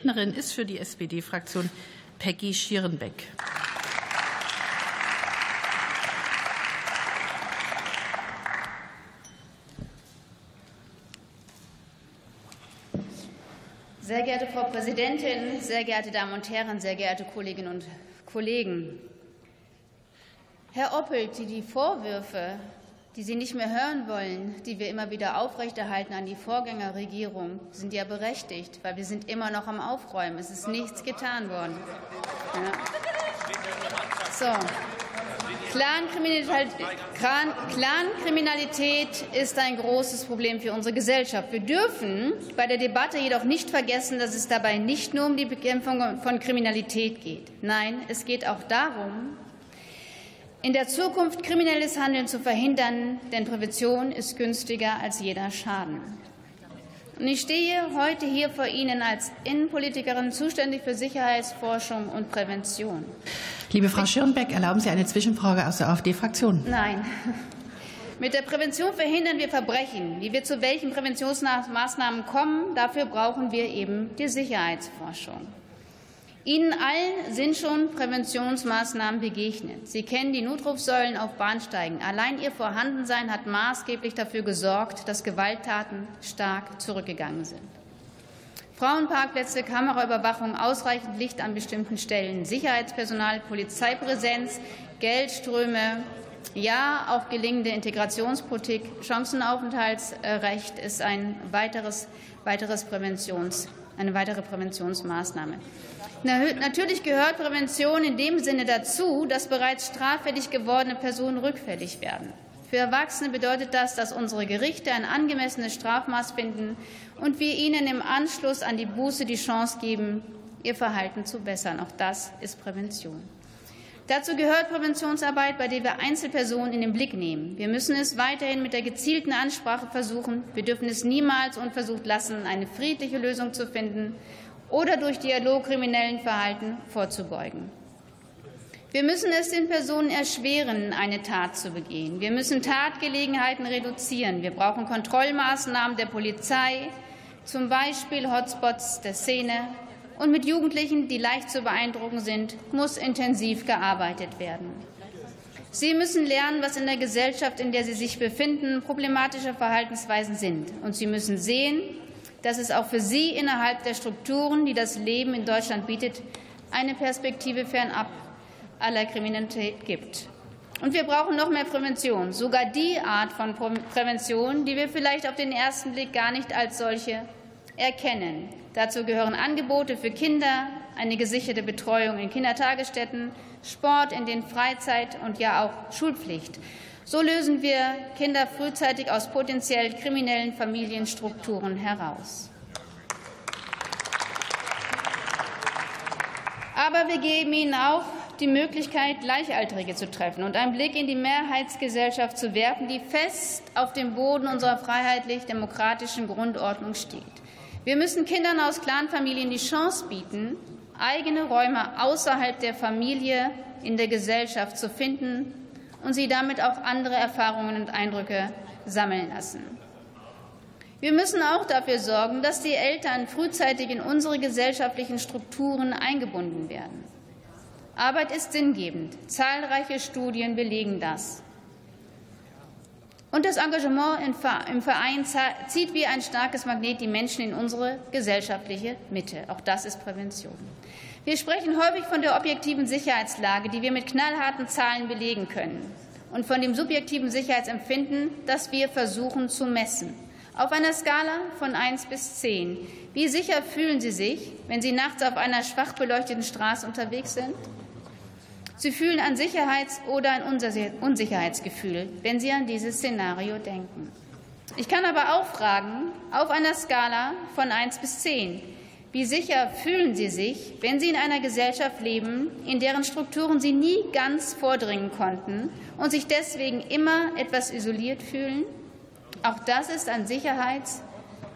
Rednerin ist für die SPD-Fraktion Peggy Schierenbeck. Sehr geehrte Frau Präsidentin, sehr geehrte Damen und Herren, sehr geehrte Kolleginnen und Kollegen! Herr Oppelt, die Vorwürfe, die Sie nicht mehr hören wollen, die wir immer wieder aufrechterhalten an die Vorgängerregierung, sind ja berechtigt, weil wir sind immer noch am Aufräumen. Es ist nichts getan worden. Ja. So. Clankriminalität ist ein großes Problem für unsere Gesellschaft. Wir dürfen bei der Debatte jedoch nicht vergessen, dass es dabei nicht nur um die Bekämpfung von Kriminalität geht. Nein, es geht auch darum, in der Zukunft kriminelles Handeln zu verhindern, denn Prävention ist günstiger als jeder Schaden. Und ich stehe heute hier vor Ihnen als Innenpolitikerin zuständig für Sicherheitsforschung und Prävention. Liebe Frau Schirnbeck, erlauben Sie eine Zwischenfrage aus der AfD-Fraktion? Nein. Mit der Prävention verhindern wir Verbrechen. Wie wir zu welchen Präventionsmaßnahmen kommen, dafür brauchen wir eben die Sicherheitsforschung. Ihnen allen sind schon Präventionsmaßnahmen begegnet. Sie kennen die Notrufsäulen auf Bahnsteigen. Allein ihr Vorhandensein hat maßgeblich dafür gesorgt, dass Gewalttaten stark zurückgegangen sind. Frauenparkplätze, Kameraüberwachung, ausreichend Licht an bestimmten Stellen, Sicherheitspersonal, Polizeipräsenz, Geldströme, ja, auch gelingende Integrationspolitik, Chancenaufenthaltsrecht ist ein weiteres, weiteres Präventions, eine weitere Präventionsmaßnahme. Natürlich gehört Prävention in dem Sinne dazu, dass bereits straffällig gewordene Personen rückfällig werden. Für Erwachsene bedeutet das, dass unsere Gerichte ein angemessenes Strafmaß finden und wir ihnen im Anschluss an die Buße die Chance geben, ihr Verhalten zu bessern. Auch das ist Prävention. Dazu gehört Präventionsarbeit, bei der wir Einzelpersonen in den Blick nehmen. Wir müssen es weiterhin mit der gezielten Ansprache versuchen. Wir dürfen es niemals unversucht lassen, eine friedliche Lösung zu finden oder durch Dialog kriminellen Verhalten vorzubeugen. Wir müssen es den Personen erschweren, eine Tat zu begehen. Wir müssen Tatgelegenheiten reduzieren. Wir brauchen Kontrollmaßnahmen der Polizei, zum Beispiel Hotspots der Szene. Und mit Jugendlichen, die leicht zu beeindrucken sind, muss intensiv gearbeitet werden. Sie müssen lernen, was in der Gesellschaft, in der sie sich befinden, problematische Verhaltensweisen sind. Und sie müssen sehen, dass es auch für sie innerhalb der Strukturen, die das Leben in Deutschland bietet, eine Perspektive fernab aller Kriminalität gibt. Und wir brauchen noch mehr Prävention, sogar die Art von Prävention, die wir vielleicht auf den ersten Blick gar nicht als solche erkennen. Dazu gehören Angebote für Kinder, eine gesicherte Betreuung in Kindertagesstätten, Sport in den Freizeit- und ja auch Schulpflicht. So lösen wir Kinder frühzeitig aus potenziell kriminellen Familienstrukturen heraus. Aber wir geben ihnen auch die Möglichkeit, Gleichaltrige zu treffen und einen Blick in die Mehrheitsgesellschaft zu werfen, die fest auf dem Boden unserer freiheitlich-demokratischen Grundordnung steht. Wir müssen Kindern aus Clanfamilien die Chance bieten, eigene Räume außerhalb der Familie in der Gesellschaft zu finden und sie damit auch andere Erfahrungen und Eindrücke sammeln lassen. Wir müssen auch dafür sorgen, dass die Eltern frühzeitig in unsere gesellschaftlichen Strukturen eingebunden werden. Arbeit ist sinngebend. Zahlreiche Studien belegen das. Und das Engagement im Verein zieht wie ein starkes Magnet die Menschen in unsere gesellschaftliche Mitte. Auch das ist Prävention. Wir sprechen häufig von der objektiven Sicherheitslage, die wir mit knallharten Zahlen belegen können, und von dem subjektiven Sicherheitsempfinden, das wir versuchen zu messen. Auf einer Skala von 1 bis 10. Wie sicher fühlen Sie sich, wenn Sie nachts auf einer schwach beleuchteten Straße unterwegs sind? Sie fühlen ein Sicherheits- oder ein Unsicherheitsgefühl, wenn Sie an dieses Szenario denken. Ich kann aber auch fragen, auf einer Skala von 1 bis 10, wie sicher fühlen Sie sich, wenn Sie in einer Gesellschaft leben, in deren Strukturen Sie nie ganz vordringen konnten und sich deswegen immer etwas isoliert fühlen? Auch das ist ein Sicherheits-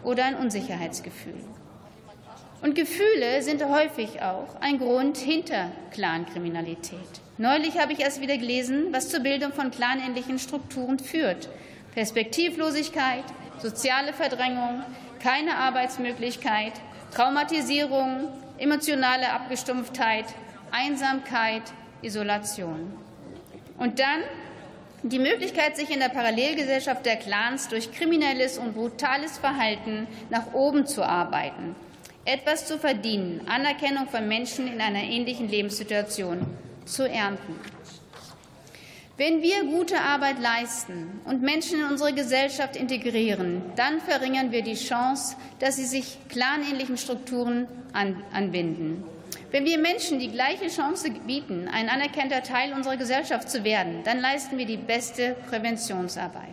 oder ein Unsicherheitsgefühl. Und Gefühle sind häufig auch ein Grund hinter Clankriminalität. Neulich habe ich erst wieder gelesen, was zur Bildung von clanähnlichen Strukturen führt. Perspektivlosigkeit, soziale Verdrängung, keine Arbeitsmöglichkeit, Traumatisierung, emotionale Abgestumpftheit, Einsamkeit, Isolation. Und dann die Möglichkeit, sich in der Parallelgesellschaft der Clans durch kriminelles und brutales Verhalten nach oben zu arbeiten, etwas zu verdienen, Anerkennung von Menschen in einer ähnlichen Lebenssituation zu ernten. Wenn wir gute Arbeit leisten und Menschen in unsere Gesellschaft integrieren, dann verringern wir die Chance, dass sie sich clanähnlichen Strukturen anbinden. Wenn wir Menschen die gleiche Chance bieten, ein anerkannter Teil unserer Gesellschaft zu werden, dann leisten wir die beste Präventionsarbeit.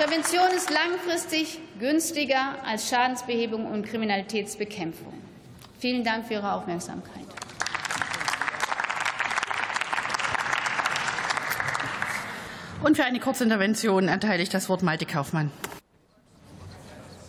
Prävention ist langfristig günstiger als Schadensbehebung und Kriminalitätsbekämpfung. Vielen Dank für Ihre Aufmerksamkeit. Und für eine Kurzintervention erteile ich das Wort Malte Kaufmann.